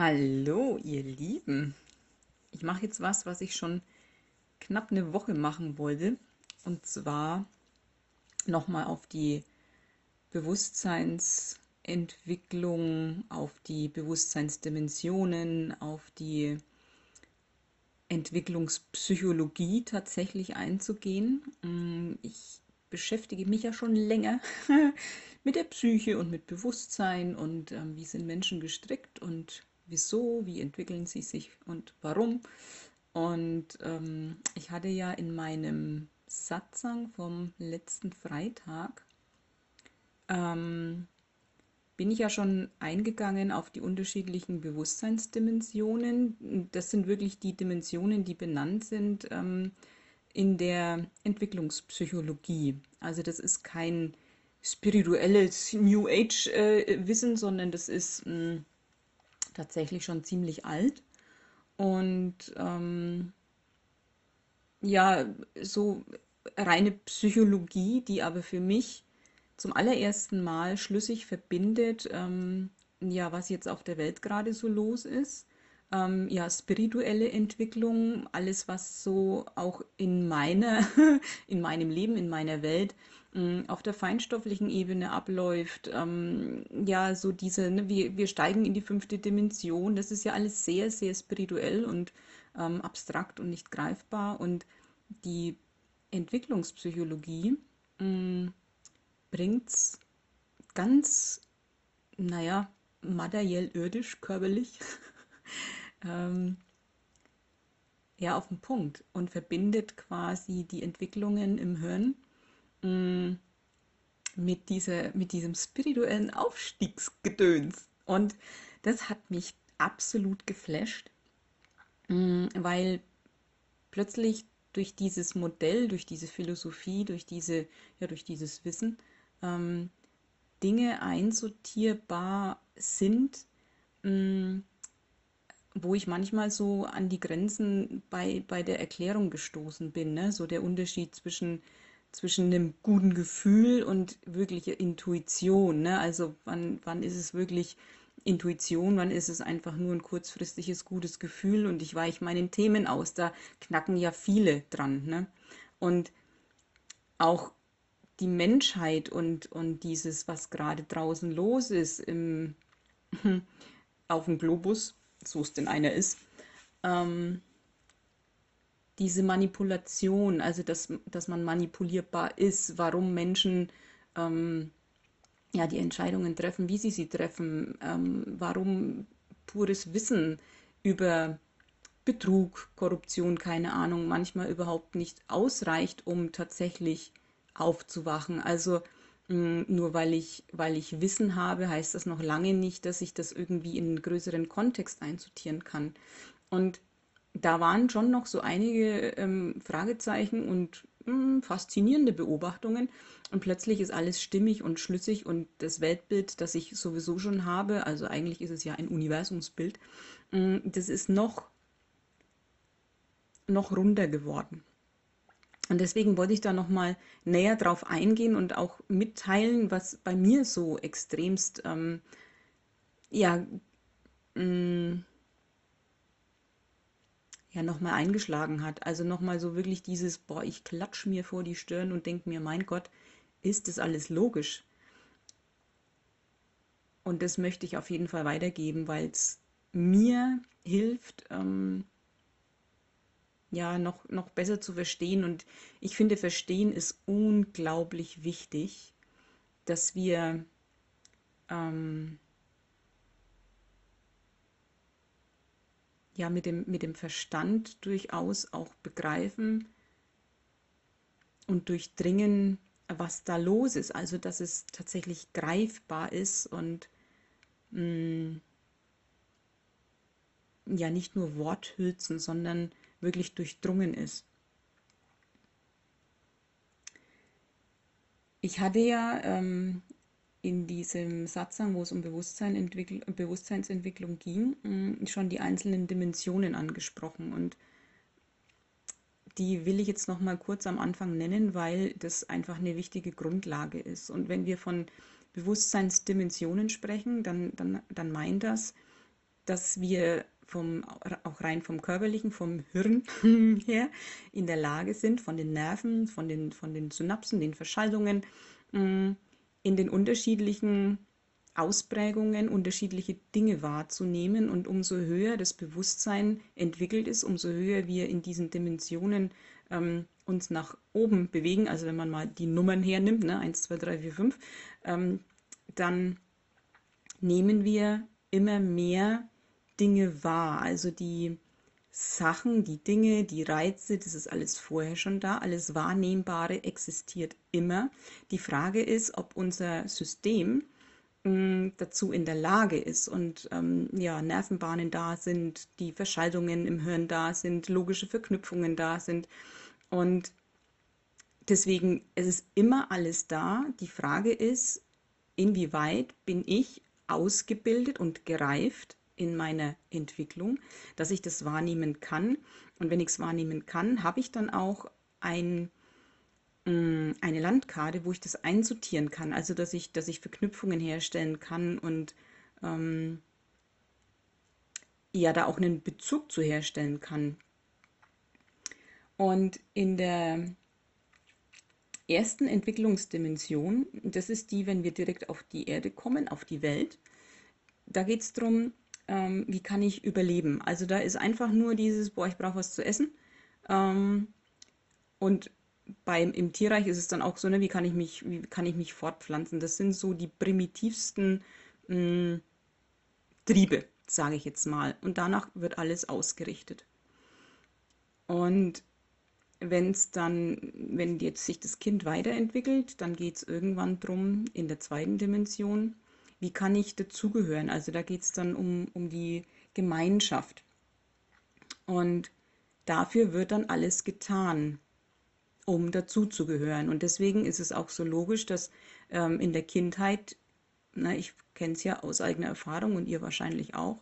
Hallo, ihr Lieben. Ich mache jetzt was, was ich schon knapp eine Woche machen wollte. Und zwar nochmal auf die Bewusstseinsentwicklung, auf die Bewusstseinsdimensionen, auf die Entwicklungspsychologie tatsächlich einzugehen. Mm, ich beschäftige mich ja schon länger mit der Psyche und mit Bewusstsein und ähm, wie sind Menschen gestrickt und wieso, wie entwickeln sie sich und warum. Und ähm, ich hatte ja in meinem Satzang vom letzten Freitag, ähm, bin ich ja schon eingegangen auf die unterschiedlichen Bewusstseinsdimensionen. Das sind wirklich die Dimensionen, die benannt sind ähm, in der Entwicklungspsychologie. Also das ist kein spirituelles New Age-Wissen, äh, sondern das ist mh, hm, tatsächlich schon ziemlich alt. Und ähm, ja, so reine Psychologie, die aber für mich zum allerersten Mal schlüssig verbindet, ähm, ja, was jetzt auf der Welt gerade so los ist. Ähm, ja, spirituelle Entwicklung, alles, was so auch in meiner, in meinem Leben, in meiner Welt auf der feinstofflichen Ebene abläuft. Ähm, ja, so diese, ne, wir, wir steigen in die fünfte Dimension. Das ist ja alles sehr, sehr spirituell und ähm, abstrakt und nicht greifbar. Und die Entwicklungspsychologie bringt es ganz, naja, materiell, irdisch, körperlich, ähm, ja, auf den Punkt und verbindet quasi die Entwicklungen im Hirn Mm, mit, dieser, mit diesem spirituellen Aufstiegsgedöns. Und das hat mich absolut geflasht, mm, weil plötzlich durch dieses Modell, durch diese Philosophie, durch, diese, ja, durch dieses Wissen ähm, Dinge einsortierbar sind, ähm, wo ich manchmal so an die Grenzen bei, bei der Erklärung gestoßen bin. Ne? So der Unterschied zwischen zwischen einem guten Gefühl und wirklicher Intuition. Ne? Also wann, wann ist es wirklich Intuition, wann ist es einfach nur ein kurzfristiges gutes Gefühl und ich weiche meinen Themen aus. Da knacken ja viele dran. Ne? Und auch die Menschheit und, und dieses, was gerade draußen los ist im, auf dem Globus, so es denn einer ist, ähm, diese Manipulation, also dass, dass man manipulierbar ist, warum Menschen ähm, ja, die Entscheidungen treffen, wie sie sie treffen, ähm, warum pures Wissen über Betrug, Korruption, keine Ahnung, manchmal überhaupt nicht ausreicht, um tatsächlich aufzuwachen. Also mh, nur weil ich, weil ich Wissen habe, heißt das noch lange nicht, dass ich das irgendwie in einen größeren Kontext einsortieren kann. Und da waren schon noch so einige ähm, Fragezeichen und mh, hm, faszinierende Beobachtungen. Und plötzlich ist alles stimmig und schlüssig und das Weltbild, das ich sowieso schon habe, also eigentlich ist es ja ein Universumsbild, mh, hm, das ist noch, noch runder geworden. Und deswegen wollte ich da nochmal näher drauf eingehen und auch mitteilen, was bei mir so extremst, ähm, ja, mh, hm, ja nochmal eingeschlagen hat. Also nochmal so wirklich dieses, boah, ich klatsch mir vor die Stirn und denke mir, mein Gott, ist das alles logisch? Und das möchte ich auf jeden Fall weitergeben, weil es mir hilft, ähm, ja, noch, noch besser zu verstehen. Und ich finde, Verstehen ist unglaublich wichtig, dass wir ähm, ja mit dem, mit dem Verstand durchaus auch begreifen und durchdringen, was da los ist. Also dass es tatsächlich greifbar ist und mh, mm, ja nicht nur Worthülsen, sondern wirklich durchdrungen ist. Ich hatte ja ähm, in diesem Satzang, wo es um Bewusstsein Bewusstseinsentwicklung ging, mm, schon die einzelnen Dimensionen angesprochen. Und die will ich jetzt noch mal kurz am Anfang nennen, weil das einfach eine wichtige Grundlage ist. Und wenn wir von Bewusstseinsdimensionen sprechen, dann, dann, dann meint das, dass wir vom, auch rein vom körperlichen, vom Hirn her in der Lage sind, von den Nerven, von den, von den Synapsen, den Verschaltungen, mm, in den unterschiedlichen Ausprägungen unterschiedliche Dinge wahrzunehmen und umso höher das Bewusstsein entwickelt ist, umso höher wir in diesen Dimensionen ähm, uns nach oben bewegen, also wenn man mal die Nummern hernimmt, ne, 1, 2, 3, 4, 5, ähm, dann nehmen wir immer mehr Dinge wahr. Also die Sachen, die Dinge, die Reize, das ist alles vorher schon da, alles Wahrnehmbare existiert immer. Die Frage ist, ob unser System mh, mm, dazu in der Lage ist und ähm, ja, Nervenbahnen da sind, die Verschaltungen im Hirn da sind, logische Verknüpfungen da sind. Und deswegen, es ist immer alles da. Die Frage ist, inwieweit bin ich ausgebildet und gereift in meiner Entwicklung, dass ich das wahrnehmen kann. Und wenn ich es wahrnehmen kann, habe ich dann auch ein, mm, eine Landkarte, wo ich das einsortieren kann. Also dass ich, dass ich Verknüpfungen herstellen kann und ähm, ja, da auch einen Bezug zu herstellen kann. Und in der ersten Entwicklungsdimension, das ist die, wenn wir direkt auf die Erde kommen, auf die Welt, da geht es darum, ähm, wie kann ich überleben. Also da ist einfach nur dieses, boah, ich brauche was zu essen. Ähm, und beim, im Tierreich ist es dann auch so, ne, wie kann ich mich, wie kann ich mich fortpflanzen? Das sind so die primitivsten mh, hm, Triebe, sage ich jetzt mal. Und danach wird alles ausgerichtet. Und wenn es dann, wenn jetzt sich das Kind weiterentwickelt, dann geht es irgendwann drum in der zweiten Dimension, wie kann ich dazugehören? Also da geht es dann um, um die Gemeinschaft. Und dafür wird dann alles getan, um dazuzugehören. Und deswegen ist es auch so logisch, dass ähm, in der Kindheit, na, ich kenne es ja aus eigener Erfahrung und ihr wahrscheinlich auch,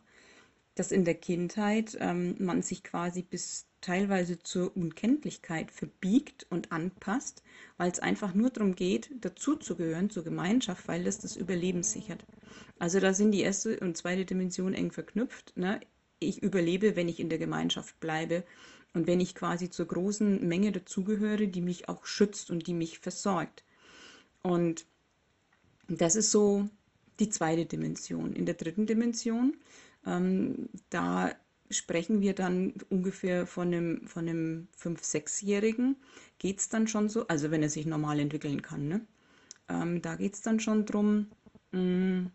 dass in der Kindheit ähm, man sich quasi bis teilweise zur Unkenntlichkeit verbiegt und anpasst, weil es einfach nur darum geht, dazuzugehören zur Gemeinschaft, weil das das Überleben sichert. Also da sind die erste und zweite Dimension eng verknüpft. Ne? Ich überlebe, wenn ich in der Gemeinschaft bleibe und wenn ich quasi zur großen Menge dazugehöre, die mich auch schützt und die mich versorgt. Und das ist so die zweite Dimension. In der dritten Dimension ähm, da sprechen wir dann ungefähr von einem, von einem 5-, 6-Jährigen. Geht es dann schon so, also wenn er sich normal entwickeln kann, ne? Ähm, da geht es dann schon darum, mm,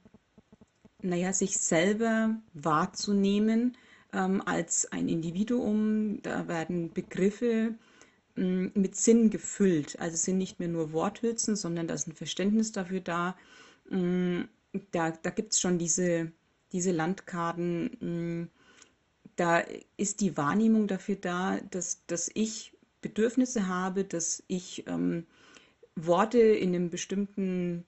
naja, sich selber wahrzunehmen ähm, als ein Individuum. Da werden Begriffe mm, mit Sinn gefüllt. Also es sind nicht mehr nur Worthülsen, sondern da ist ein Verständnis dafür da. Mm, da da gibt es schon diese diese Landkarten, hm, da ist die Wahrnehmung dafür da, dass, dass ich Bedürfnisse habe, dass ich ähm, Worte in einem bestimmten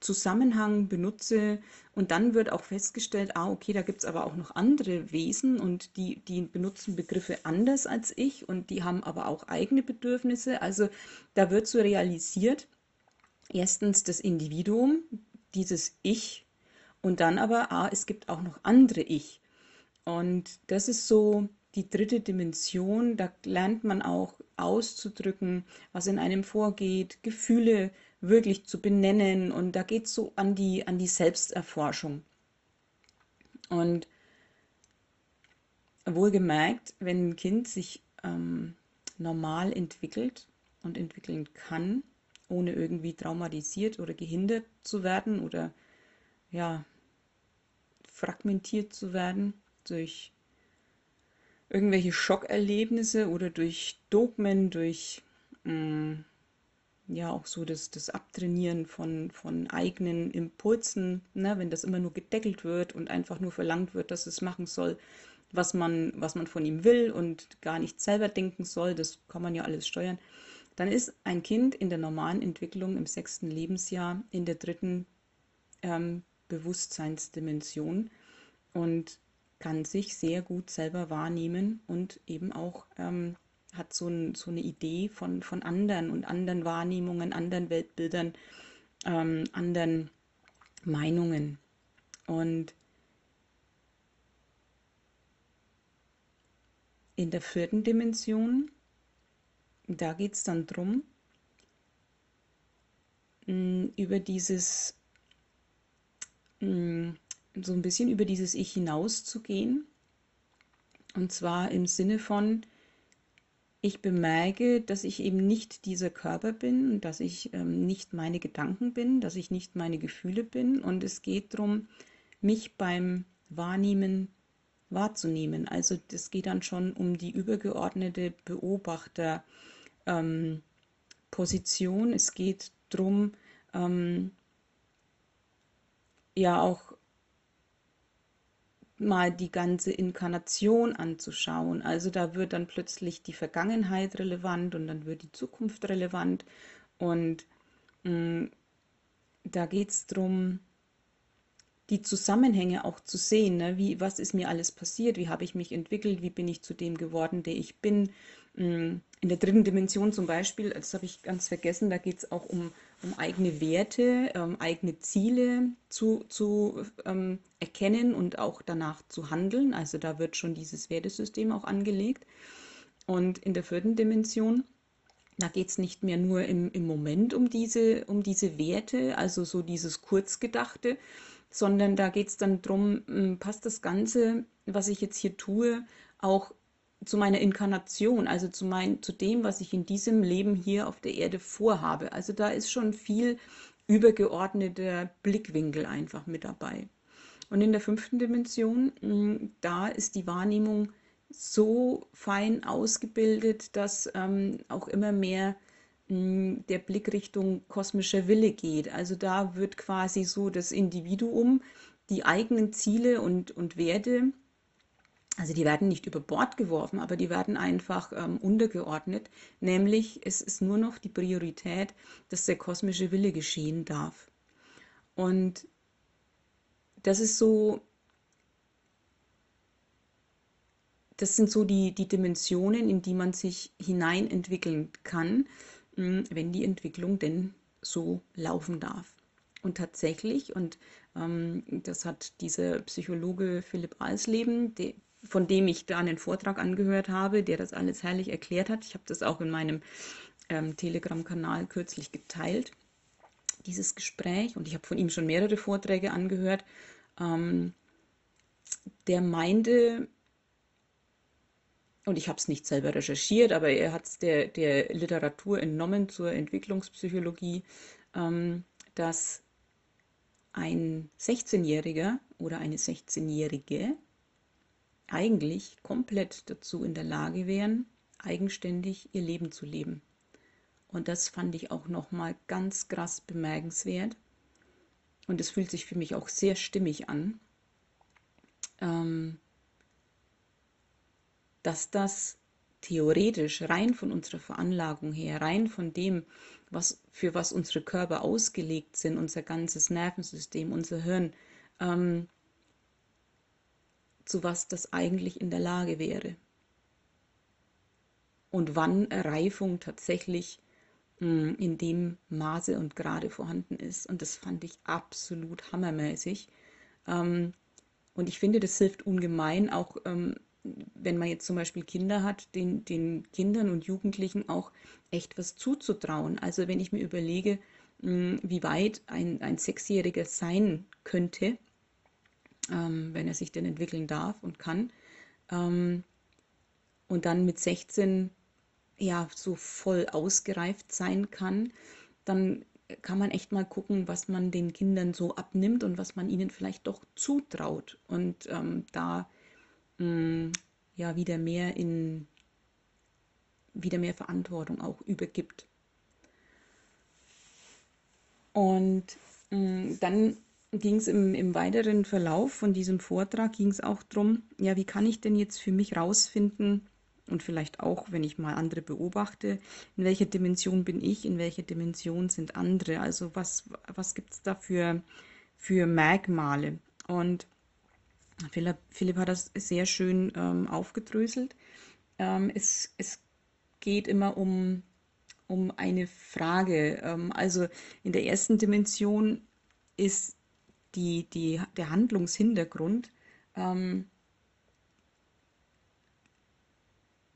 Zusammenhang benutze und dann wird auch festgestellt, ah, okay, da gibt es aber auch noch andere Wesen und die, die benutzen Begriffe anders als ich und die haben aber auch eigene Bedürfnisse. Also da wird so realisiert, erstens das Individuum, dieses Ich, und dann aber, ah, es gibt auch noch andere Ich. Und das ist so die dritte Dimension. Da lernt man auch auszudrücken, was in einem vorgeht, Gefühle wirklich zu benennen. Und da geht es so an die, an die Selbsterforschung. Und wohlgemerkt, wenn ein Kind sich ähm, normal entwickelt und entwickeln kann, ohne irgendwie traumatisiert oder gehindert zu werden oder ja, fragmentiert zu werden durch irgendwelche Schockerlebnisse oder durch Dogmen, durch mh, mm, ja auch so das, das Abtrainieren von, von eigenen Impulsen, ne, wenn das immer nur gedeckelt wird und einfach nur verlangt wird, dass es machen soll, was man, was man von ihm will und gar nicht selber denken soll, das kann man ja alles steuern, dann ist ein Kind in der normalen Entwicklung im sechsten Lebensjahr in der dritten ähm, Bewusstseinsdimension. Und kann sich sehr gut selber wahrnehmen und eben auch ähm, hat so, ein, so, eine Idee von, von anderen und anderen Wahrnehmungen, anderen Weltbildern, ähm, anderen Meinungen. Und in der vierten Dimension, da geht es dann drum, über dieses, so ein bisschen über dieses Ich hinauszugehen. Und zwar im Sinne von, ich bemerke, dass ich eben nicht dieser Körper bin, dass ich ähm, nicht meine Gedanken bin, dass ich nicht meine Gefühle bin. Und es geht darum, mich beim Wahrnehmen wahrzunehmen. Also das geht dann schon um die übergeordnete Beobachterposition. Ähm, es geht darum, ähm, ja auch mal die ganze Inkarnation anzuschauen. Also da wird dann plötzlich die Vergangenheit relevant und dann wird die Zukunft relevant. Und mh, mm, da geht es darum, die Zusammenhänge auch zu sehen. Ne? Wie, was ist mir alles passiert? Wie habe ich mich entwickelt? Wie bin ich zu dem geworden, der ich bin? Mm, in der dritten Dimension zum Beispiel, das habe ich ganz vergessen, da geht es auch um um eigene Werte, ähm, eigene Ziele zu, zu ähm, erkennen und auch danach zu handeln. Also da wird schon dieses Wertesystem auch angelegt. Und in der vierten Dimension, da geht es nicht mehr nur im, im Moment um diese, um diese Werte, also so dieses Kurzgedachte, sondern da geht es dann darum, hm, passt das Ganze, was ich jetzt hier tue, auch zu meiner Inkarnation, also zu, mein, zu dem, was ich in diesem Leben hier auf der Erde vorhabe. Also da ist schon viel übergeordneter Blickwinkel einfach mit dabei. Und in der fünften Dimension, mm, da ist die Wahrnehmung so fein ausgebildet, dass ähm, auch immer mehr mh, mm, der Blick Richtung kosmischer Wille geht. Also da wird quasi so das Individuum die eigenen Ziele und, und Werte also die werden nicht über Bord geworfen, aber die werden einfach ähm, untergeordnet, nämlich es ist nur noch die Priorität, dass der kosmische Wille geschehen darf. Und das ist so, das sind so die, die Dimensionen, in die man sich hinein entwickeln kann, hm, wenn die Entwicklung denn so laufen darf. Und tatsächlich, und ähm, das hat dieser Psychologe Philipp Alsleben, der, von dem ich da einen Vortrag angehört habe, der das alles herrlich erklärt hat. Ich habe das auch in meinem ähm, Telegram-Kanal kürzlich geteilt, dieses Gespräch. Und ich habe von ihm schon mehrere Vorträge angehört. Ähm, der meinte, und ich habe es nicht selber recherchiert, aber er hat es der, der Literatur entnommen zur Entwicklungspsychologie, ähm, dass ein 16-Jähriger oder eine 16-Jährige eigentlich komplett dazu in der Lage wären, eigenständig ihr Leben zu leben. Und das fand ich auch nochmal ganz krass bemerkenswert. Und es fühlt sich für mich auch sehr stimmig an, ähm, dass das theoretisch rein von unserer Veranlagung her, rein von dem, was, für was unsere Körper ausgelegt sind, unser ganzes Nervensystem, unser Hirn, ähm, zu was das eigentlich in der Lage wäre. Und wann Reifung tatsächlich hm, in dem Maße und Grade vorhanden ist. Und das fand ich absolut hammermäßig. Ähm, und ich finde, das hilft ungemein, auch ähm, wenn man jetzt zum Beispiel Kinder hat, den, den Kindern und Jugendlichen auch echt was zuzutrauen. Also wenn ich mir überlege, hm, wie weit ein, ein Sechsjähriger sein könnte, ähm, wenn er sich denn entwickeln darf und kann. Ähm, und dann mit 16 ja so voll ausgereift sein kann, dann kann man echt mal gucken, was man den Kindern so abnimmt und was man ihnen vielleicht doch zutraut und ähm, da mh, mm, ja wieder mehr in wieder mehr Verantwortung auch übergibt. Und mh, mm, dann ging es im, im weiteren Verlauf von diesem Vortrag, ging es auch darum, ja, wie kann ich denn jetzt für mich rausfinden und vielleicht auch, wenn ich mal andere beobachte, in welcher Dimension bin ich, in welcher Dimension sind andere, also was, was gibt es da für, für Merkmale. Und Philipp, Philipp hat das sehr schön ähm, aufgedröselt. Ähm, es, es geht immer um, um eine Frage. Ähm, also in der ersten Dimension ist die, die, der Handlungshintergrund, ähm,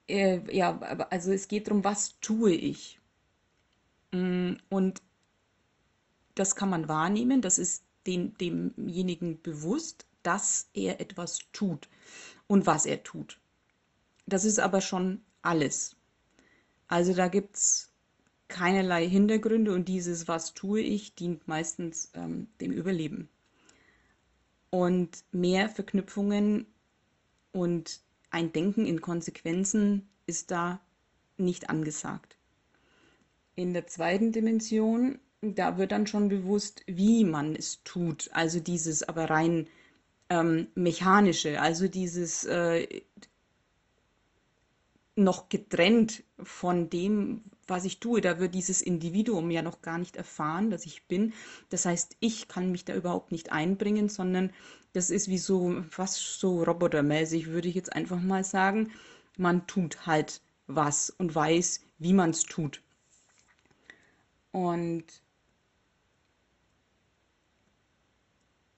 äh, ja, also es geht darum, was tue ich? Mm, und das kann man wahrnehmen, das ist den, demjenigen bewusst, dass er etwas tut und was er tut. Das ist aber schon alles. Also da gibt es keinerlei Hintergründe und dieses Was tue ich dient meistens ähm, dem Überleben. Und mehr Verknüpfungen und ein Denken in Konsequenzen ist da nicht angesagt. In der zweiten Dimension, da wird dann schon bewusst, wie man es tut. Also dieses aber rein ähm, mechanische, also dieses äh, noch getrennt von dem, was ich tue. Da wird dieses Individuum ja noch gar nicht erfahren, dass ich bin. Das heißt, ich kann mich da überhaupt nicht einbringen, sondern das ist wie so, fast so robotermäßig, würde ich jetzt einfach mal sagen. Man tut halt was und weiß, wie man es tut. Und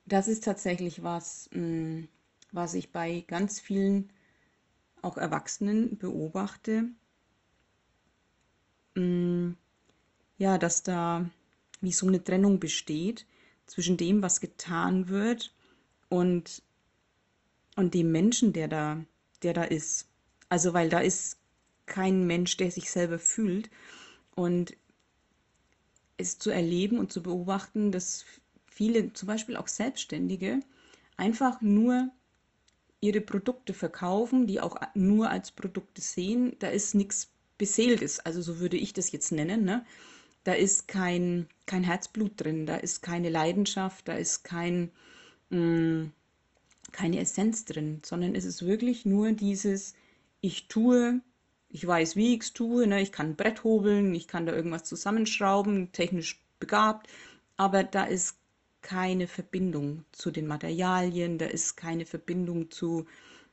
das ist tatsächlich was, mm, was ich bei ganz vielen auch Erwachsenen beobachte, mm, ja, dass da wie so eine Trennung besteht zwischen dem, was getan wird und, und dem Menschen, der da, der da ist. Also weil da ist kein Mensch, der sich selber fühlt. Und es zu erleben und zu beobachten, dass viele, zum Beispiel auch Selbstständige, einfach nur ihre Produkte verkaufen, die auch nur als Produkte sehen, da ist nichts Beseeltes, also so würde ich das jetzt nennen. Ne? Da ist kein, kein Herzblut drin, da ist keine Leidenschaft, da ist kein, mh, mm, keine Essenz drin, sondern es ist wirklich nur dieses, ich tue, ich weiß, wie ich es tue, ne? ich kann ein Brett hobeln, ich kann da irgendwas zusammenschrauben, technisch begabt, aber da ist keine Verbindung zu den Materialien, da ist keine Verbindung zu,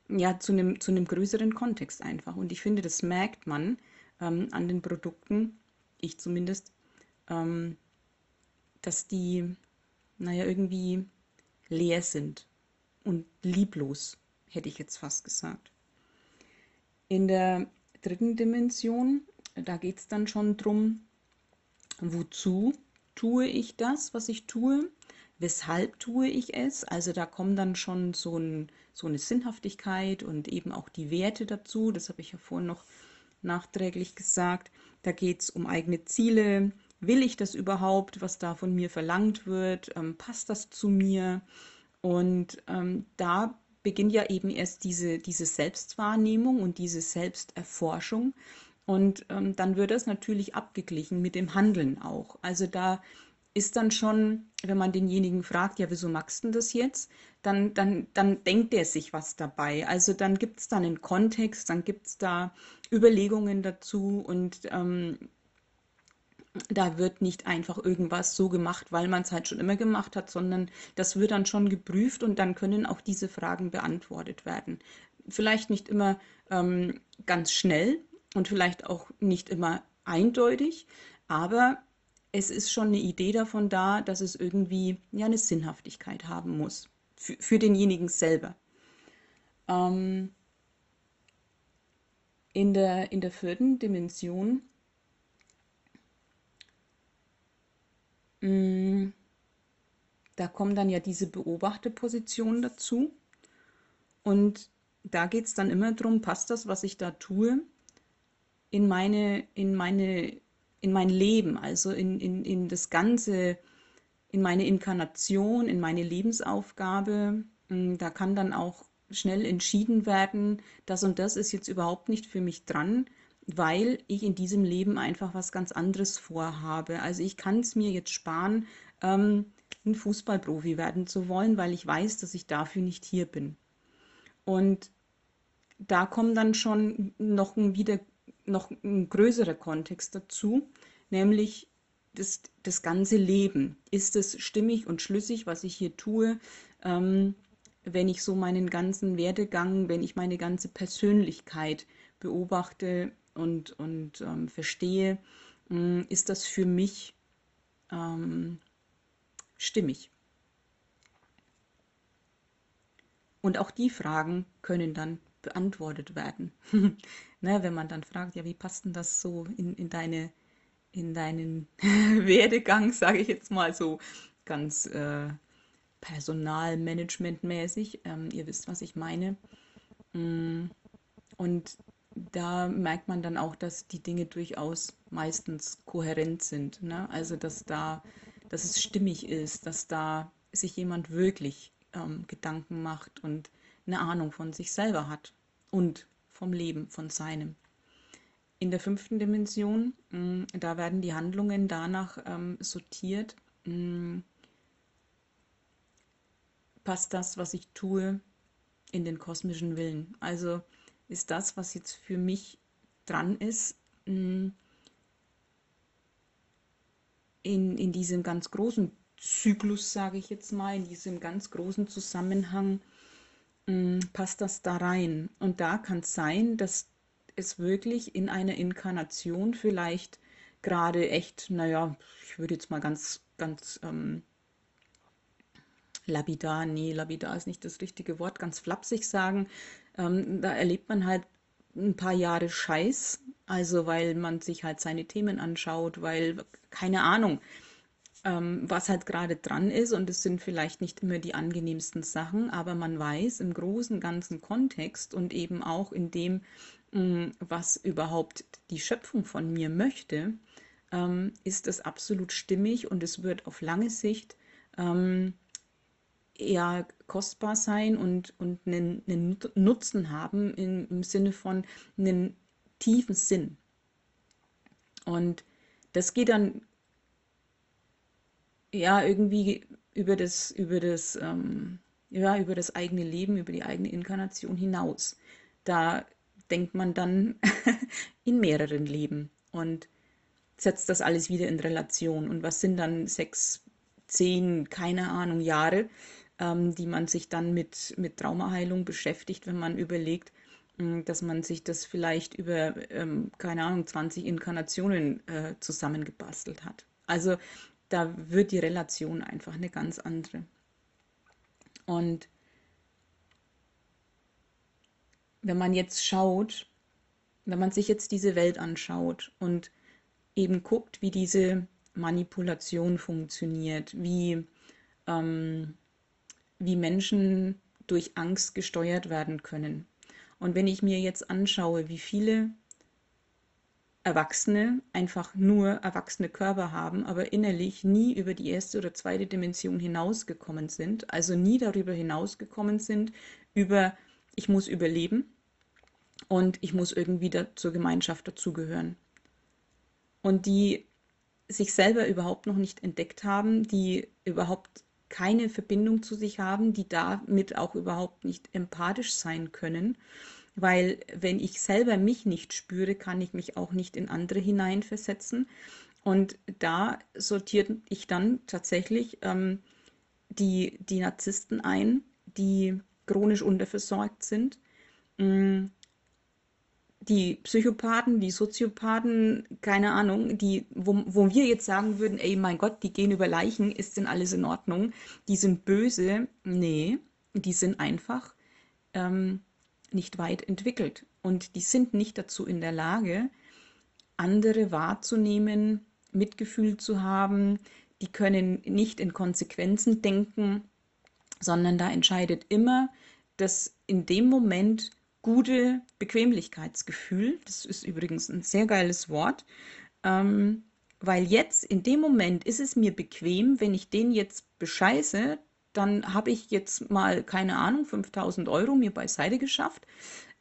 ja, zu einem, zu einem größeren Kontext einfach. Und ich finde, das merkt man ähm, an den Produkten, ich zumindest, ähm, dass die, naja, irgendwie leer sind und lieblos, hätte ich jetzt fast gesagt. In der dritten Dimension, da geht es dann schon drum, wozu tue ich das, was ich tue? weshalb tue ich es? Also da kommt dann schon so, ein, so eine Sinnhaftigkeit und eben auch die Werte dazu. Das habe ich ja vorhin noch nachträglich gesagt. Da geht es um eigene Ziele. Will ich das überhaupt, was da von mir verlangt wird? Ähm, passt das zu mir? Und ähm, da beginnt ja eben erst diese, diese Selbstwahrnehmung und diese Selbsterforschung. Und ähm, dann wird das natürlich abgeglichen mit dem Handeln auch. Also da ist dann schon, wenn man denjenigen fragt, ja, wieso magst du das jetzt? Dann, dann, dann denkt er sich was dabei. Also dann gibt es da einen Kontext, dann gibt es da Überlegungen dazu und ähm, da wird nicht einfach irgendwas so gemacht, weil man es halt schon immer gemacht hat, sondern das wird dann schon geprüft und dann können auch diese Fragen beantwortet werden. Vielleicht nicht immer ähm, ganz schnell und vielleicht auch nicht immer eindeutig, aber es ist schon eine Idee davon da, dass es irgendwie ja eine Sinnhaftigkeit haben muss für, für denjenigen selber. Ähm, in, der, in der vierten Dimension mm, da kommen dann ja diese Beobachterpositionen dazu. Und da geht es dann immer darum, passt das, was ich da tue, in meine, in meine in mein Leben, also in, in, in das Ganze, in meine Inkarnation, in meine Lebensaufgabe. Mm, da kann dann auch schnell entschieden werden, das und das ist jetzt überhaupt nicht für mich dran, weil ich in diesem Leben einfach was ganz anderes vorhabe. Also ich kann es mir jetzt sparen, ähm, ein Fußballprofi werden zu wollen, weil ich weiß, dass ich dafür nicht hier bin. Und da kommt dann schon noch ein wieder noch ein größerer Kontext dazu, nämlich das, das ganze Leben. Ist es stimmig und schlüssig, was ich hier tue? Ähm, wenn ich so meinen ganzen Werdegang, wenn ich meine ganze Persönlichkeit beobachte und, und ähm, verstehe, äh, ist das für mich ähm, stimmig? Und auch die Fragen können dann beantwortet werden. ne, wenn man dann fragt, ja, wie passt denn das so in, in, deine, in deinen Werdegang, sage ich jetzt mal so ganz äh, personalmanagementmäßig. Ähm, ihr wisst, was ich meine. Mm, und da merkt man dann auch, dass die Dinge durchaus meistens kohärent sind. Ne? Also dass da, dass es stimmig ist, dass da sich jemand wirklich ähm, Gedanken macht und eine Ahnung von sich selber hat und vom Leben, von seinem. In der fünften Dimension, mm, da werden die Handlungen danach ähm, sortiert. Mm, passt das, was ich tue, in den kosmischen Willen? Also ist das, was jetzt für mich dran ist, mh, in, in diesem ganz großen Zyklus, sage ich jetzt mal, in diesem ganz großen Zusammenhang, passt das da rein. Und da kann es sein, dass es wirklich in einer Inkarnation vielleicht gerade echt, naja, ich würde jetzt mal ganz, ganz ähm, lapidar, nee, lapidar ist nicht das richtige Wort, ganz flapsig sagen, ähm, da erlebt man halt ein paar Jahre Scheiß, also weil man sich halt seine Themen anschaut, weil, keine Ahnung, ähm, was halt gerade dran ist und es sind vielleicht nicht immer die angenehmsten Sachen, aber man weiß im großen ganzen Kontext und eben auch in dem, mh, mm, was überhaupt die Schöpfung von mir möchte, ähm, ist es absolut stimmig und es wird auf lange Sicht ähm, eher kostbar sein und, und einen, einen Nutzen haben im, im Sinne von einen tiefen Sinn. Und das geht dann ja irgendwie über das, über das, ähm, ja, über das eigene Leben, über die eigene Inkarnation hinaus. Da denkt man dann in mehreren Leben und setzt das alles wieder in Relation. Und was sind dann sechs, zehn, keine Ahnung, Jahre, ähm, die man sich dann mit, mit Traumaheilung beschäftigt, wenn man überlegt, hm, dass man sich das vielleicht über, ähm, keine Ahnung, 20 Inkarnationen äh, zusammengebastelt hat. Also da wird die Relation einfach eine ganz andere. Und wenn man jetzt schaut, wenn man sich jetzt diese Welt anschaut und eben guckt, wie diese Manipulation funktioniert, wie ähm, wie Menschen durch Angst gesteuert werden können. Und wenn ich mir jetzt anschaue, wie viele Erwachsene einfach nur erwachsene Körper haben, aber innerlich nie über die erste oder zweite Dimension hinausgekommen sind, also nie darüber hinausgekommen sind, über ich muss überleben und ich muss irgendwie zur Gemeinschaft dazugehören. Und die sich selber überhaupt noch nicht entdeckt haben, die überhaupt keine Verbindung zu sich haben, die damit auch überhaupt nicht empathisch sein können. Weil wenn ich selber mich nicht spüre, kann ich mich auch nicht in andere hineinversetzen. Und da sortiere ich dann tatsächlich ähm, die, die Narzissten ein, die chronisch unterversorgt sind, mm, die Psychopathen, die Soziopathen, keine Ahnung, die, wo, wo wir jetzt sagen würden, ey, mein Gott, die gehen über Leichen, ist denn alles in Ordnung? Die sind böse. Nee, die sind einfach ähm, nicht weit entwickelt. Und die sind nicht dazu in der Lage, andere wahrzunehmen, Mitgefühl zu haben. Die können nicht in Konsequenzen denken, sondern da entscheidet immer, dass in dem Moment gute Bequemlichkeitsgefühl. Das ist übrigens ein sehr geiles Wort. Ähm, weil jetzt, in dem Moment, ist es mir bequem, wenn ich den jetzt bescheiße, dann habe ich jetzt mal, keine Ahnung, 5000 Euro mir beiseite geschafft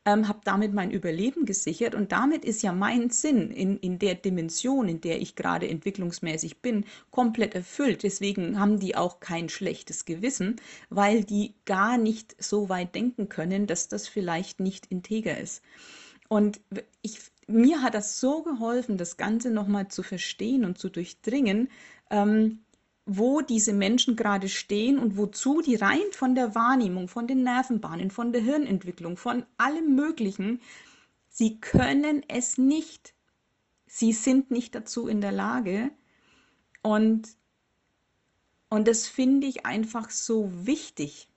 ähm, habe damit mein Überleben gesichert und damit ist ja mein Sinn in, in der Dimension, in der ich gerade entwicklungsmäßig bin, komplett erfüllt. Deswegen haben die auch kein schlechtes Gewissen, weil die gar nicht so weit denken können, dass das vielleicht nicht integer ist. Und ich, mir hat das so geholfen, das Ganze nochmal zu verstehen und zu durchdringen, ähm, wo diese Menschen gerade stehen und wozu die rein von der Wahrnehmung, von den Nervenbahnen, von der Hirnentwicklung, von allem Möglichen, sie können es nicht. Sie sind nicht dazu in der Lage. Und, und das finde ich einfach so wichtig.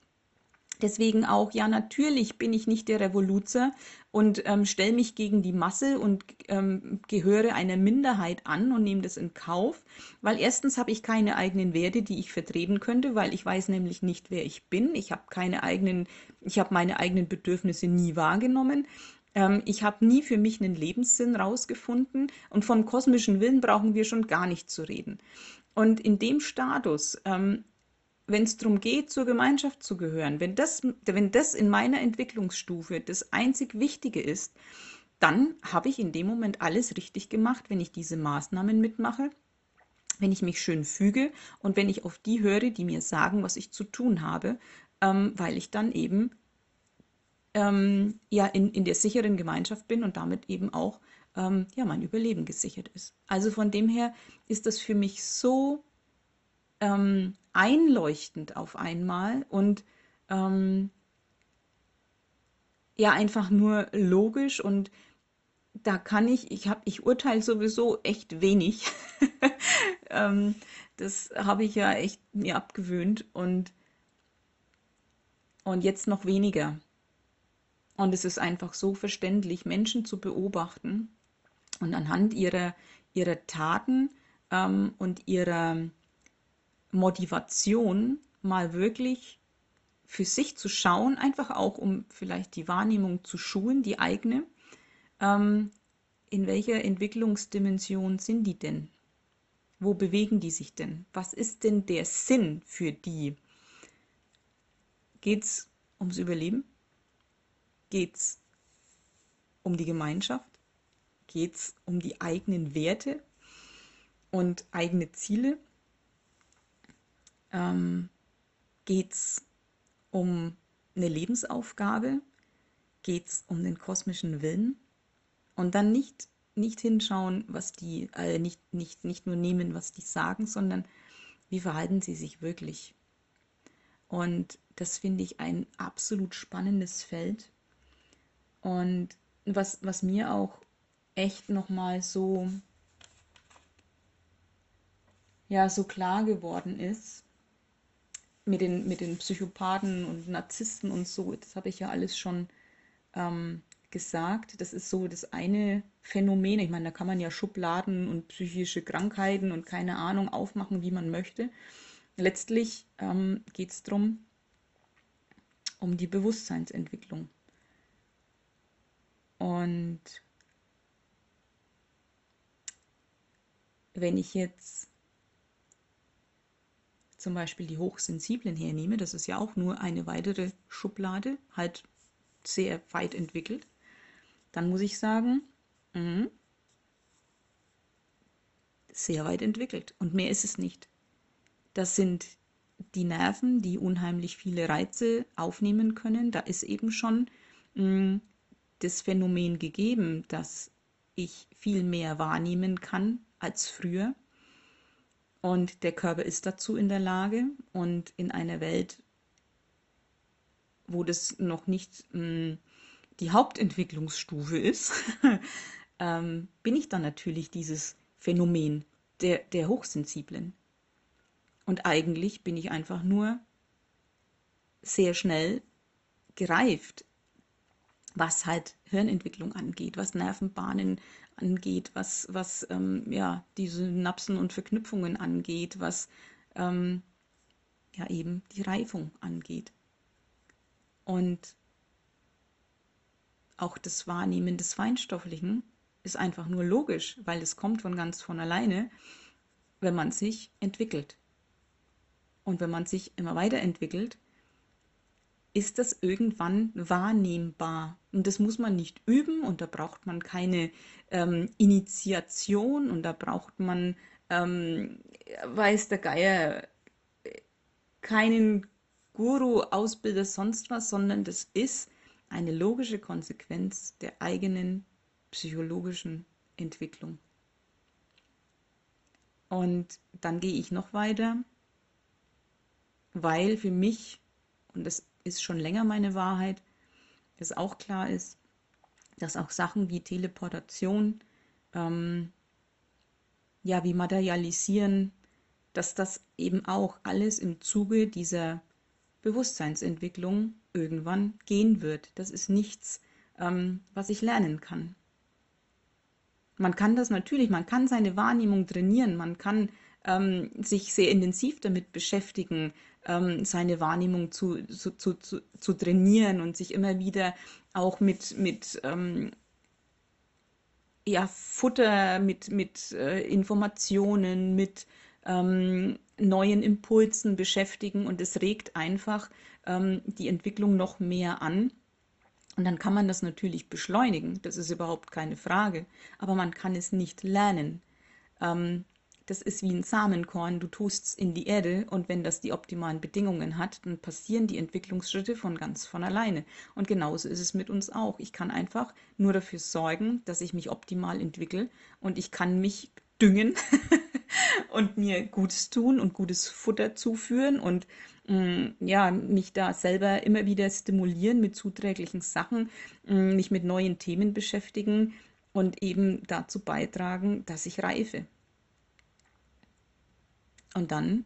Deswegen auch, ja, natürlich bin ich nicht der Revoluzer und ähm, stelle mich gegen die Masse und ähm, gehöre einer Minderheit an und nehme das in Kauf, weil erstens habe ich keine eigenen Werte, die ich vertreten könnte, weil ich weiß nämlich nicht, wer ich bin. Ich habe keine eigenen, ich habe meine eigenen Bedürfnisse nie wahrgenommen. Ähm, ich habe nie für mich einen Lebenssinn rausgefunden und vom kosmischen Willen brauchen wir schon gar nicht zu reden. Und in dem Status ähm, wenn es darum geht, zur Gemeinschaft zu gehören, wenn das, wenn das in meiner Entwicklungsstufe das einzig Wichtige ist, dann habe ich in dem Moment alles richtig gemacht, wenn ich diese Maßnahmen mitmache, wenn ich mich schön füge und wenn ich auf die höre, die mir sagen, was ich zu tun habe, ähm, weil ich dann eben ähm, ja in, in der sicheren Gemeinschaft bin und damit eben auch ähm, ja mein Überleben gesichert ist. Also von dem her ist das für mich so ähm, einleuchtend auf einmal und ähm, ja einfach nur logisch und da kann ich, ich habe, ich urteile sowieso echt wenig. ähm, das habe ich ja echt mir abgewöhnt und, und jetzt noch weniger. Und es ist einfach so verständlich, Menschen zu beobachten und anhand ihrer, ihrer Taten ähm, und ihrer Motivation, mal wirklich für sich zu schauen, einfach auch um vielleicht die Wahrnehmung zu schulen, die eigene. Ähm, in welcher Entwicklungsdimension sind die denn? Wo bewegen die sich denn? Was ist denn der Sinn für die? Geht es ums Überleben? Geht es um die Gemeinschaft? Geht es um die eigenen Werte und eigene Ziele? Ähm, geht es um eine Lebensaufgabe, geht es um den kosmischen Willen und dann nicht, nicht hinschauen, was die, äh, nicht, nicht, nicht nur nehmen, was die sagen, sondern wie verhalten sie sich wirklich. Und das finde ich ein absolut spannendes Feld. Und was, was mir auch echt nochmal so, ja, so klar geworden ist, mit den, mit den Psychopathen und Narzissten und so, das habe ich ja alles schon ähm, gesagt. Das ist so das eine Phänomen. Ich meine, da kann man ja Schubladen und psychische Krankheiten und keine Ahnung aufmachen, wie man möchte. Letztlich ähm, geht es darum, um die Bewusstseinsentwicklung. Und wenn ich jetzt zum Beispiel die Hochsensiblen hernehme, das ist ja auch nur eine weitere Schublade, halt sehr weit entwickelt, dann muss ich sagen, mh, sehr weit entwickelt. Und mehr ist es nicht. Das sind die Nerven, die unheimlich viele Reize aufnehmen können. Da ist eben schon mh, das Phänomen gegeben, dass ich viel mehr wahrnehmen kann als früher. Und der Körper ist dazu in der Lage. Und in einer Welt, wo das noch nicht mh, hm, die Hauptentwicklungsstufe ist, ähm, bin ich dann natürlich dieses Phänomen der, der Hochsensiblen. Und eigentlich bin ich einfach nur sehr schnell gereift, was halt Hirnentwicklung angeht, was Nervenbahnen angeht, was, was ähm, ja, die Synapsen und Verknüpfungen angeht, was ähm, ja eben die Reifung angeht. Und auch das Wahrnehmen des Feinstofflichen ist einfach nur logisch, weil es kommt von ganz von alleine, wenn man sich entwickelt. Und wenn man sich immer weiterentwickelt, ist das irgendwann wahrnehmbar. Und das muss man nicht üben und da braucht man keine ähm, Initiation und da braucht man, ähm, weiß der Geier, keinen Guru, Ausbilder, sonst was, sondern das ist eine logische Konsequenz der eigenen psychologischen Entwicklung. Und dann gehe ich noch weiter, weil für mich, und das ist schon länger meine Wahrheit, dass auch klar ist, dass auch Sachen wie Teleportation, ähm, ja, wie Materialisieren, dass das eben auch alles im Zuge dieser Bewusstseinsentwicklung irgendwann gehen wird. Das ist nichts, ähm, was ich lernen kann. Man kann das natürlich, man kann seine Wahrnehmung trainieren, man kann ähm, sich sehr intensiv damit beschäftigen, ähm, seine Wahrnehmung zu, zu, zu, zu, trainieren und sich immer wieder auch mit, mit ähm, ja, Futter, mit, mit äh, Informationen, mit ähm, neuen Impulsen beschäftigen und es regt einfach ähm, die Entwicklung noch mehr an. Und dann kann man das natürlich beschleunigen, das ist überhaupt keine Frage, aber man kann es nicht lernen. Ähm, das ist wie ein Samenkorn, du tust es in die Erde und wenn das die optimalen Bedingungen hat, dann passieren die Entwicklungsschritte von ganz von alleine. Und genauso ist es mit uns auch. Ich kann einfach nur dafür sorgen, dass ich mich optimal entwickle und ich kann mich düngen und mir Gutes tun und gutes Futter zuführen und mh, mm, ja, mich da selber immer wieder stimulieren mit zuträglichen Sachen, mh, mm, mich mit neuen Themen beschäftigen und eben dazu beitragen, dass ich reife. Und dann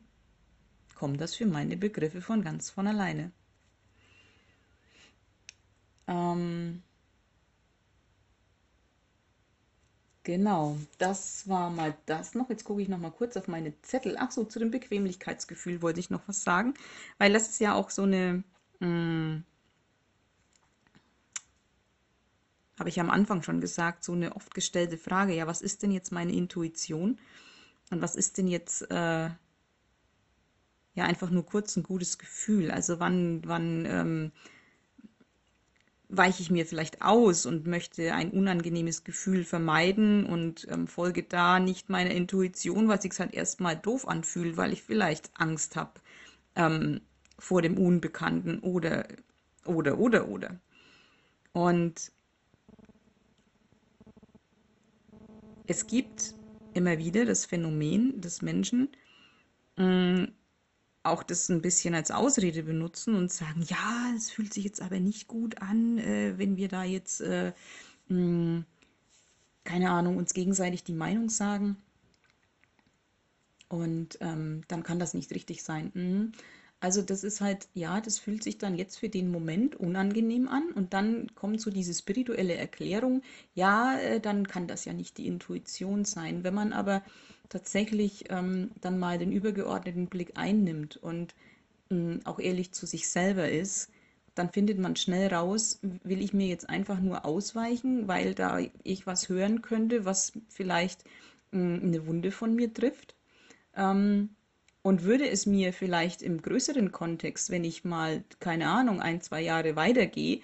kommt das für meine Begriffe von ganz von alleine. Ähm, genau, das war mal das noch. Jetzt gucke ich noch mal kurz auf meine Zettel. Ach so, zu dem Bequemlichkeitsgefühl wollte ich noch was sagen, weil das ist ja auch so eine, hm, habe ich am Anfang schon gesagt, so eine oft gestellte Frage. Ja, was ist denn jetzt meine Intuition? Und was ist denn jetzt äh, ja einfach nur kurz ein gutes Gefühl? Also wann, wann ähm, weiche ich mir vielleicht aus und möchte ein unangenehmes Gefühl vermeiden und ähm, folge da nicht meiner Intuition, weil sich halt erstmal doof anfühlt, weil ich vielleicht Angst habe ähm, vor dem Unbekannten oder, oder, oder, oder. Und es gibt immer wieder das Phänomen des Menschen, mh, mm, auch das ein bisschen als Ausrede benutzen und sagen, ja, es fühlt sich jetzt aber nicht gut an, äh, wenn wir da jetzt, äh, mh, mm, keine Ahnung, uns gegenseitig die Meinung sagen. Und ähm, dann kann das nicht richtig sein. Mhm. Also das ist halt, ja, das fühlt sich dann jetzt für den Moment unangenehm an und dann kommt so diese spirituelle Erklärung, ja, äh, dann kann das ja nicht die Intuition sein. Wenn man aber tatsächlich ähm, dann mal den übergeordneten Blick einnimmt und ähm, auch ehrlich zu sich selber ist, dann findet man schnell raus, will ich mir jetzt einfach nur ausweichen, weil da ich was hören könnte, was vielleicht ähm, eine Wunde von mir trifft. Ähm, und würde es mir vielleicht im größeren Kontext, wenn ich mal, keine Ahnung, ein, zwei Jahre weitergehe,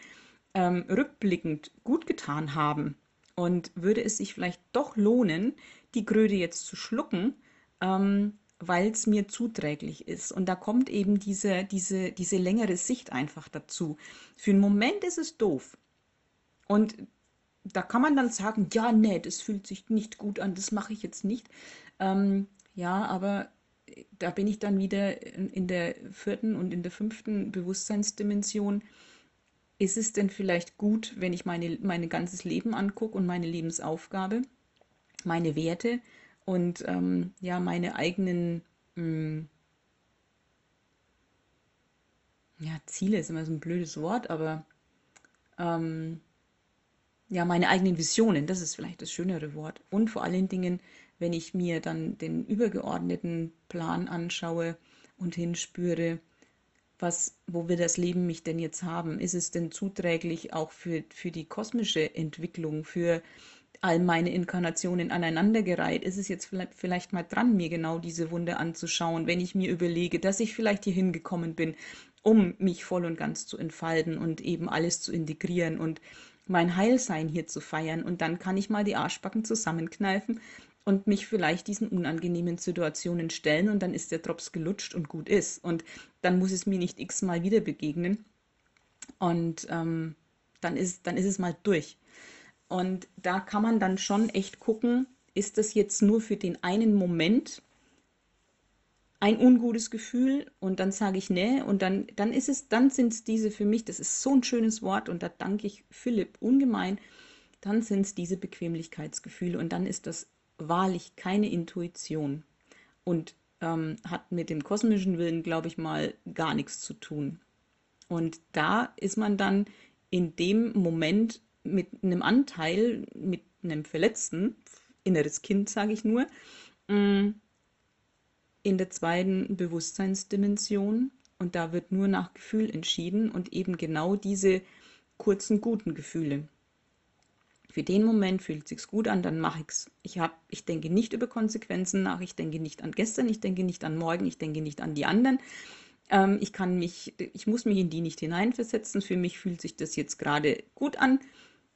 ähm, rückblickend gut getan haben? Und würde es sich vielleicht doch lohnen, die Kröte jetzt zu schlucken, ähm, weil es mir zuträglich ist. Und da kommt eben diese, diese, diese längere Sicht einfach dazu. Für einen Moment ist es doof. Und da kann man dann sagen, ja, nee, das fühlt sich nicht gut an, das mache ich jetzt nicht. Ähm, ja, aber da bin ich dann wieder in der vierten und in der fünften Bewusstseinsdimension. Ist es denn vielleicht gut, wenn ich meine, mein ganzes Leben angucke und meine Lebensaufgabe, meine Werte und ähm, ja, meine eigenen mh, hm, ja, Ziele ist immer so ein blödes Wort, aber ähm, ja, meine eigenen Visionen, das ist vielleicht das schönere Wort. Und vor allen Dingen wenn ich mir dann den übergeordneten Plan anschaue und hinspüre, was, wo will das Leben mich denn jetzt haben? Ist es denn zuträglich auch für, für die kosmische Entwicklung, für all meine Inkarnationen aneinandergereiht? Ist es jetzt vielleicht, vielleicht mal dran, mir genau diese Wunde anzuschauen, wenn ich mir überlege, dass ich vielleicht hier hingekommen bin, um mich voll und ganz zu entfalten und eben alles zu integrieren und mein Heilsein hier zu feiern. Und dann kann ich mal die Arschbacken zusammenkneifen und mich vielleicht diesen unangenehmen Situationen stellen und dann ist der Drops gelutscht und gut ist. Und dann muss es mir nicht x-mal wieder begegnen. Und ähm, dann, ist, dann ist es mal durch. Und da kann man dann schon echt gucken, ist das jetzt nur für den einen Moment ein ungutes Gefühl und dann sage ich nee und dann, dann ist es, dann sind es diese für mich, das ist so ein schönes Wort und da danke ich Philipp ungemein, dann sind es diese Bequemlichkeitsgefühle und dann ist das wahrlich keine Intuition und ähm, hat mit dem kosmischen Willen, glaube ich mal, gar nichts zu tun. Und da ist man dann in dem Moment mit einem Anteil, mit einem verletzten, inneres Kind, sage ich nur, mm, in der zweiten Bewusstseinsdimension. Und da wird nur nach Gefühl entschieden und eben genau diese kurzen, guten Gefühle. Für den Moment fühlt sich's gut an, dann mache ich's. Ich habe, ich denke nicht über Konsequenzen nach, ich denke nicht an gestern, ich denke nicht an morgen, ich denke nicht an die anderen. Ähm, ich kann mich, ich muss mich in die nicht hineinversetzen. Für mich fühlt sich das jetzt gerade gut an.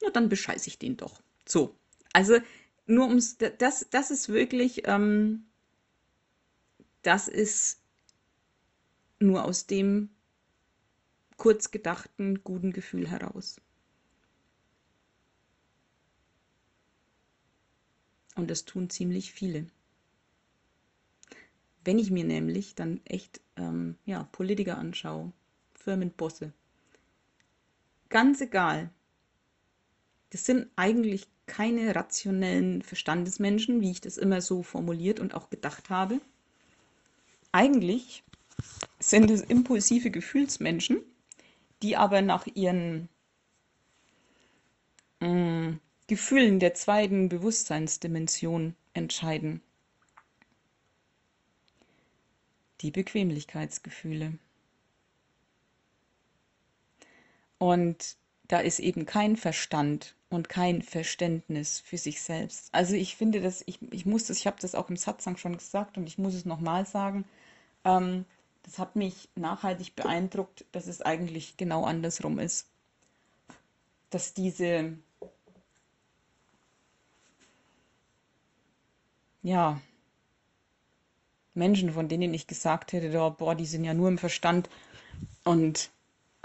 Na, dann bescheiße ich den doch. So. Also nur ums, das, das ist wirklich, ähm, das ist nur aus dem kurz gedachten guten Gefühl heraus. Und das tun ziemlich viele. Wenn ich mir nämlich dann echt ähm, ja, Politiker anschaue, Firmenbosse, ganz egal, das sind eigentlich keine rationellen Verstandesmenschen, wie ich das immer so formuliert und auch gedacht habe. Eigentlich sind es impulsive Gefühlsmenschen, die aber nach ihren mh, mm, Gefühlen der zweiten Bewusstseinsdimension entscheiden. Die Bequemlichkeitsgefühle. Und da ist eben kein Verstand und kein Verständnis für sich selbst. Also ich finde das, ich, ich muss das, ich habe das auch im Satzang schon gesagt und ich muss es nochmal sagen. Ähm, das hat mich nachhaltig beeindruckt, dass es eigentlich genau andersrum ist. Dass diese ja, Menschen, von denen ich gesagt hätte, oh, boah, die sind ja nur im Verstand und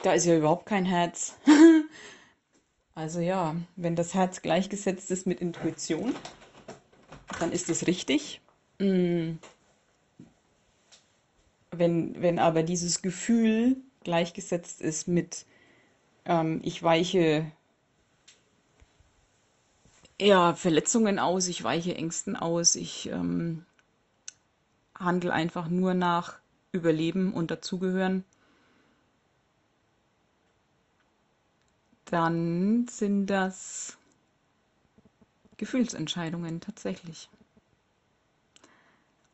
da ist ja überhaupt kein Herz. also ja, wenn das Herz gleichgesetzt ist mit Intuition, dann ist es richtig. Mm. Wenn, wenn aber dieses Gefühl gleichgesetzt ist mit ähm, ich weiche ja, Verletzungen aus, ich weiche Ängsten aus, ich ähm, handle einfach nur nach Überleben und Dazugehören, dann sind das Gefühlsentscheidungen tatsächlich.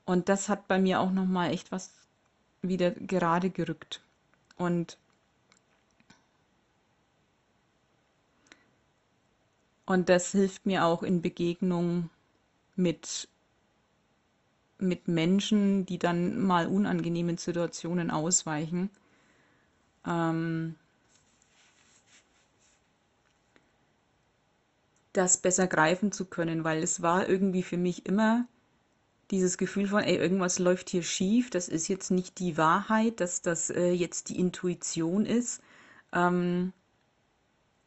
Und das hat bei mir auch nochmal echt was wieder gerade gerückt. Und Und das hilft mir auch in Begegnung mit, mit Menschen, die dann mal unangenehmen Situationen ausweichen. Ähm, das besser greifen zu können, weil es war irgendwie für mich immer dieses Gefühl von, ey, irgendwas läuft hier schief, das ist jetzt nicht die Wahrheit, dass das äh, jetzt die Intuition ist. Ähm,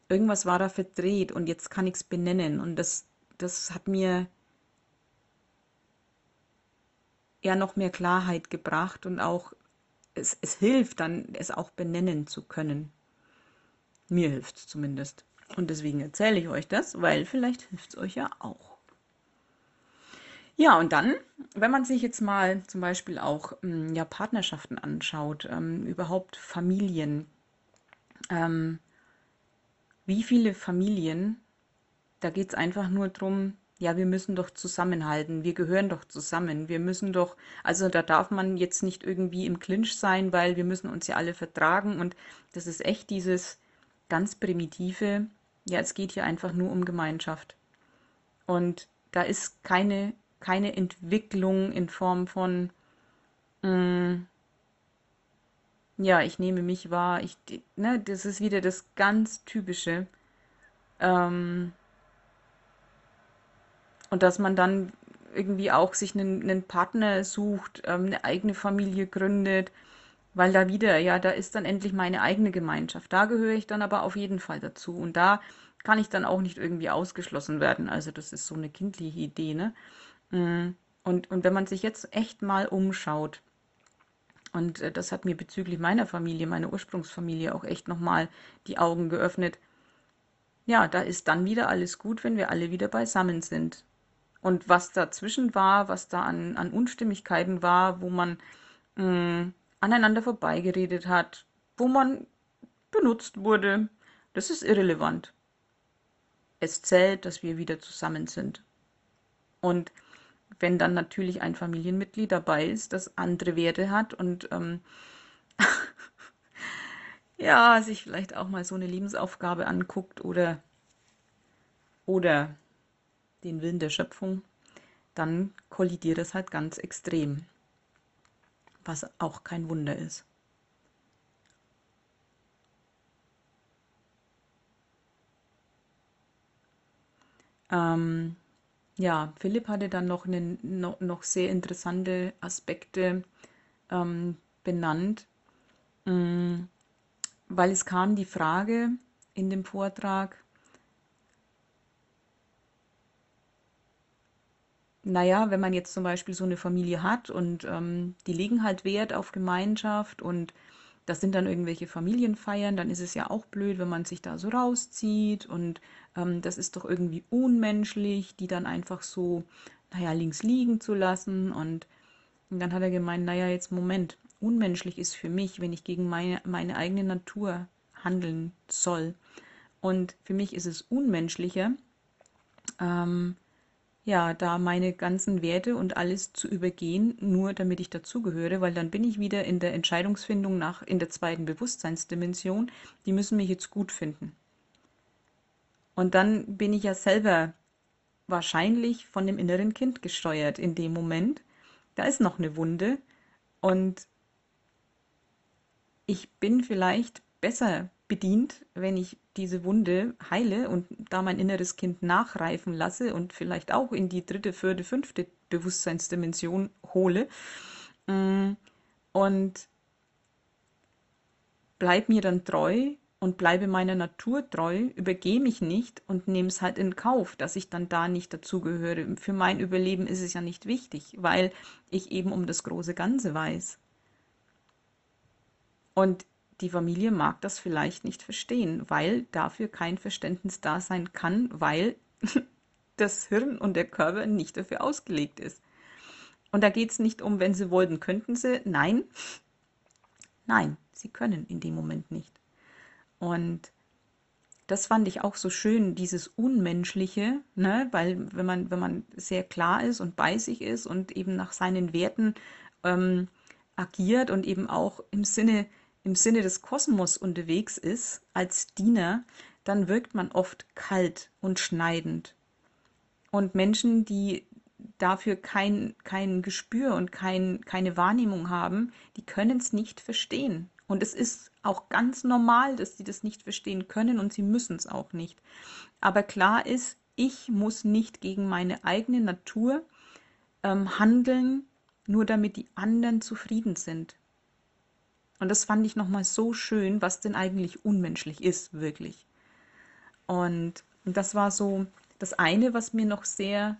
irgendwas war da verdreht und jetzt kann ich es benennen. Und das, das hat mir eher noch mehr Klarheit gebracht und auch, es, es hilft dann, es auch benennen zu können. Mir hilft es zumindest. Und deswegen erzähle ich euch das, weil vielleicht hilft es euch ja auch. Ja, und dann, wenn man sich jetzt mal zum Beispiel auch ähm, ja, Partnerschaften anschaut, ähm, überhaupt Familien, ähm, wie viele Familien, da geht es einfach nur darum, ja, wir müssen doch zusammenhalten, wir gehören doch zusammen, wir müssen doch, also da darf man jetzt nicht irgendwie im Clinch sein, weil wir müssen uns ja alle vertragen und das ist echt dieses ganz primitive, ja, es geht hier einfach nur um Gemeinschaft. Und da ist keine, keine Entwicklung in Form von, mh, mm, ja, ich nehme mich wahr. Ich, ne, das ist wieder das ganz Typische. Ähm, und dass man dann irgendwie auch sich einen, einen Partner sucht, ähm, eine eigene Familie gründet, weil da wieder, ja, da ist dann endlich meine eigene Gemeinschaft. Da gehöre ich dann aber auf jeden Fall dazu. Und da kann ich dann auch nicht irgendwie ausgeschlossen werden. Also das ist so eine kindliche Idee, ne? Mm. Und, und wenn man sich jetzt echt mal umschaut, und äh, das hat mir bezüglich meiner Familie, meiner Ursprungsfamilie auch echt nochmal die Augen geöffnet. Ja, da ist dann wieder alles gut, wenn wir alle wieder beisammen sind. Und was dazwischen war, was da an, an Unstimmigkeiten war, wo man mh, mm, aneinander vorbeigeredet hat, wo man benutzt wurde, das ist irrelevant. Es zählt, dass wir wieder zusammen sind. Und wenn dann natürlich ein Familienmitglied dabei ist, das andere Werte hat und ähm, ja, sich vielleicht auch mal so eine Lebensaufgabe anguckt oder, oder den Willen der Schöpfung, dann kollidiert es halt ganz extrem, was auch kein Wunder ist. Ähm, ja, Philipp hatte dann noch, eine, noch, noch sehr interessante Aspekte ähm, benannt, mm, weil es kam die Frage in dem Vortrag, naja, wenn man jetzt zum Beispiel so eine Familie hat und ähm, die legen halt Wert auf Gemeinschaft und das sind dann irgendwelche Familienfeiern, dann ist es ja auch blöd, wenn man sich da so rauszieht und ähm, das ist doch irgendwie unmenschlich, die dann einfach so, naja, links liegen zu lassen und, und dann hat er gemeint, naja, jetzt Moment, unmenschlich ist für mich, wenn ich gegen meine, meine eigene Natur handeln soll. Und für mich ist es unmenschlicher, ähm, ja, da meine ganzen Werte und alles zu übergehen, nur damit ich dazugehöre, weil dann bin ich wieder in der Entscheidungsfindung nach, in der zweiten Bewusstseinsdimension. Die müssen mich jetzt gut finden. Und dann bin ich ja selber wahrscheinlich von dem inneren Kind gesteuert in dem Moment. Da ist noch eine Wunde und ich bin vielleicht besser bedient, wenn ich diese Wunde heile und da mein inneres Kind nachreifen lasse und vielleicht auch in die dritte, vierte, fünfte Bewusstseinsdimension hole. Mm, und bleib mir dann treu und bleibe meiner Natur treu, übergehe mich nicht und nehme es halt in Kauf, dass ich dann da nicht dazugehöre. Für mein Überleben ist es ja nicht wichtig, weil ich eben um das große Ganze weiß. Und die Familie mag das vielleicht nicht verstehen, weil dafür kein Verständnis da sein kann, weil das Hirn und der Körper nicht dafür ausgelegt ist. Und da geht es nicht um, wenn sie wollten, könnten sie. Nein, nein, sie können in dem Moment nicht. Und das fand ich auch so schön, dieses Unmenschliche, ne? weil wenn man, wenn man sehr klar ist und bei sich ist und eben nach seinen Werten ähm, agiert und eben auch im Sinne im Sinne des Kosmos unterwegs ist, als Diener, dann wirkt man oft kalt und schneidend. Und Menschen, die dafür kein, kein Gespür und kein, keine Wahrnehmung haben, die können es nicht verstehen. Und es ist auch ganz normal, dass sie das nicht verstehen können und sie müssen es auch nicht. Aber klar ist, ich muss nicht gegen meine eigene Natur ähm, handeln, nur damit die anderen zufrieden sind. Und das fand ich nochmal so schön, was denn eigentlich unmenschlich ist, wirklich. Und das war so das eine, was mir noch sehr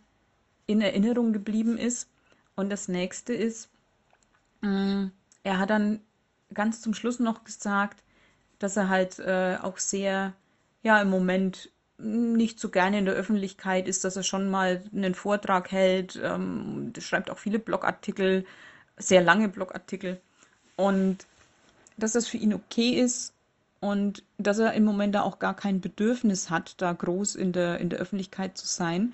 in Erinnerung geblieben ist. Und das nächste ist, mm, er hat dann ganz zum Schluss noch gesagt, dass er halt äh, auch sehr, ja, im Moment nicht so gerne in der Öffentlichkeit ist, dass er schon mal einen Vortrag hält, ähm, schreibt auch viele Blogartikel, sehr lange Blogartikel. Und dass das für ihn okay ist und dass er im Moment da auch gar kein Bedürfnis hat, da groß in der, in der Öffentlichkeit zu sein.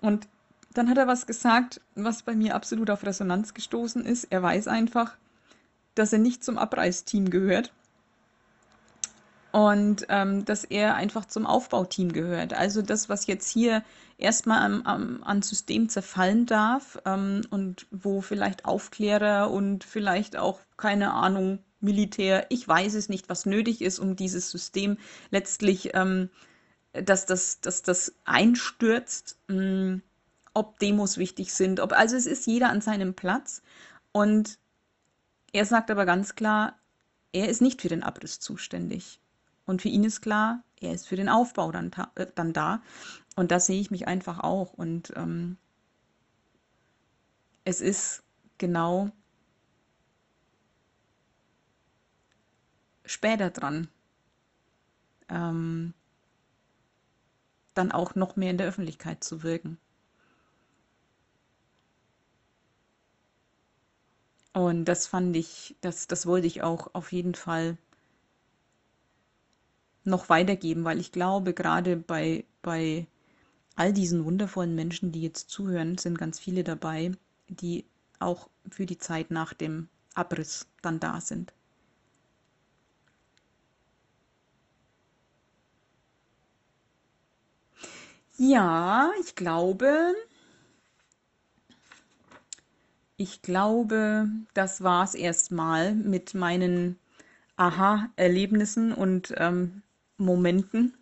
Und dann hat er was gesagt, was bei mir absolut auf Resonanz gestoßen ist. Er weiß einfach, dass er nicht zum Abreißteam gehört und ähm, dass er einfach zum Aufbauteam gehört. Also das, was jetzt hier erstmal am, am, an System zerfallen darf ähm, und wo vielleicht Aufklärer und vielleicht auch, keine Ahnung, Militär, ich weiß es nicht, was nötig ist, um dieses System letztlich, ähm, dass, das, dass das einstürzt, mh, hm, ob Demos wichtig sind, ob, also es ist jeder an seinem Platz und er sagt aber ganz klar, er ist nicht für den Abriss zuständig. Und für ihn ist klar, er ist für den Aufbau dann, äh, dann da. Und da sehe ich mich einfach auch. Und ähm, es ist genau später dran, ähm, dann auch noch mehr in der Öffentlichkeit zu wirken. Und das fand ich, das, das wollte ich auch auf jeden Fall noch weitergeben, weil ich glaube, gerade bei, bei all diesen wundervollen Menschen, die jetzt zuhören, sind ganz viele dabei, die auch für die Zeit nach dem Abriss dann da sind. Ja, ich glaube, ich glaube, das war es erstmal mit meinen Aha-Erlebnissen und ähm, Momenten.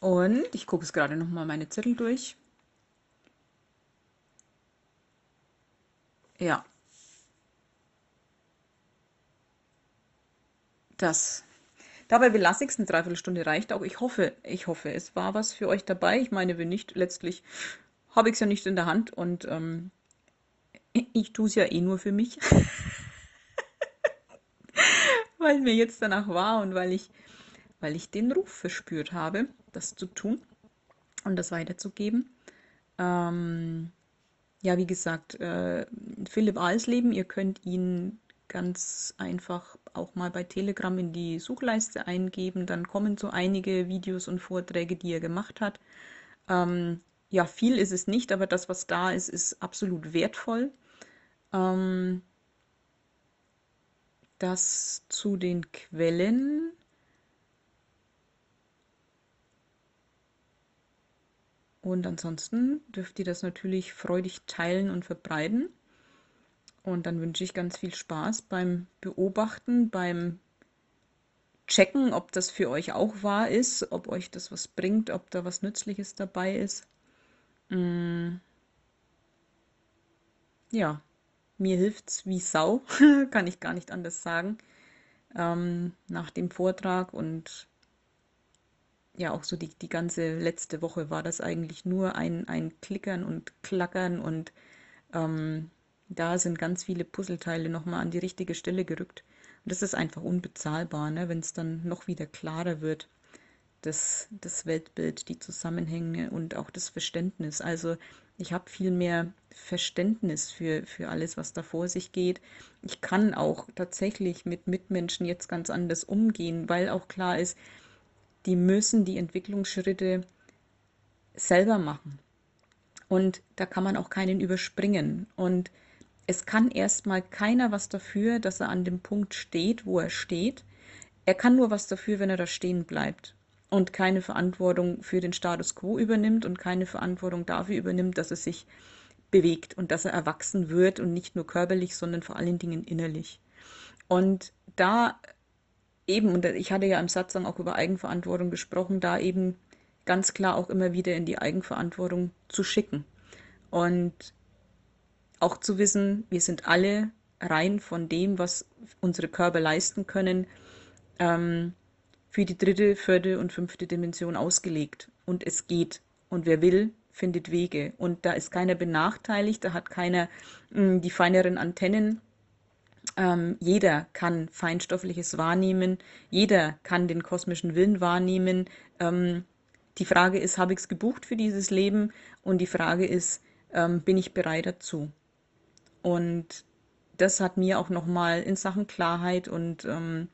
Und ich gucke es gerade nochmal meine Zettel durch. Ja. Das. Dabei belasse ich es, eine Dreiviertelstunde reicht auch. Ich hoffe, ich hoffe, es war was für euch dabei. Ich meine, wenn nicht, letztlich habe ich es ja nicht in der Hand und ähm, ich tue es ja eh nur für mich. weil mir jetzt danach war und weil ich, weil ich den Ruf verspürt habe, das zu tun und das weiterzugeben. Ähm, ja, wie gesagt, äh, Philipp Alsleben, ihr könnt ihn ganz einfach auch mal bei Telegram in die Suchleiste eingeben. Dann kommen so einige Videos und Vorträge, die er gemacht hat. Ähm, ja, viel ist es nicht, aber das, was da ist, ist absolut wertvoll. Ähm, das zu den Quellen. Und ansonsten dürft ihr das natürlich freudig teilen und verbreiten. Und dann wünsche ich ganz viel Spaß beim Beobachten, beim Checken, ob das für euch auch wahr ist, ob euch das was bringt, ob da was Nützliches dabei ist. Mm. Ja, mir hilft's wie Sau, kann ich gar nicht anders sagen. Ähm, nach dem Vortrag und ja, auch so die, die ganze letzte Woche war das eigentlich nur ein, ein Klickern und Klackern und ähm, da sind ganz viele Puzzleteile nochmal an die richtige Stelle gerückt. Und das ist einfach unbezahlbar, ne, wenn es dann noch wieder klarer wird, das, das Weltbild, die Zusammenhänge und auch das Verständnis. Also ich habe viel mehr Verständnis für, für alles, was da vor sich geht. Ich kann auch tatsächlich mit Mitmenschen jetzt ganz anders umgehen, weil auch klar ist, die müssen die Entwicklungsschritte selber machen. Und da kann man auch keinen überspringen. Und es kann erstmal keiner was dafür, dass er an dem Punkt steht, wo er steht. Er kann nur was dafür, wenn er da stehen bleibt und keine Verantwortung für den Status quo übernimmt und keine Verantwortung dafür übernimmt, dass er sich bewegt und dass er erwachsen wird und nicht nur körperlich, sondern vor allen Dingen innerlich. Und da eben, und ich hatte ja im Satzang auch über Eigenverantwortung gesprochen, da eben ganz klar auch immer wieder in die Eigenverantwortung zu schicken. Und auch zu wissen, wir sind alle rein von dem, was unsere Körper leisten können, ähm, für die dritte, vierte und fünfte Dimension ausgelegt. Und es geht. Und wer will, findet Wege. Und da ist keiner benachteiligt, da hat keiner mh, hm, die feineren Antennen. Ähm, jeder kann Feinstoffliches wahrnehmen, jeder kann den kosmischen Willen wahrnehmen. Ähm, die Frage ist, habe ich es gebucht für dieses Leben? Und die Frage ist, ähm, bin ich bereit dazu? Und das hat mir auch nochmal in Sachen Klarheit und ähm,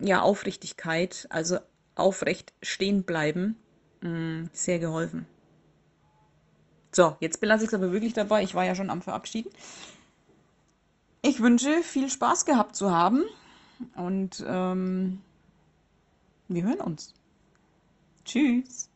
ja, Aufrichtigkeit, also aufrecht stehen bleiben, mm, sehr geholfen. So, jetzt belasse ich es aber wirklich dabei. Ich war ja schon am Verabschieden. Ich wünsche viel Spaß gehabt zu haben und ähm, wir hören uns. Tschüss.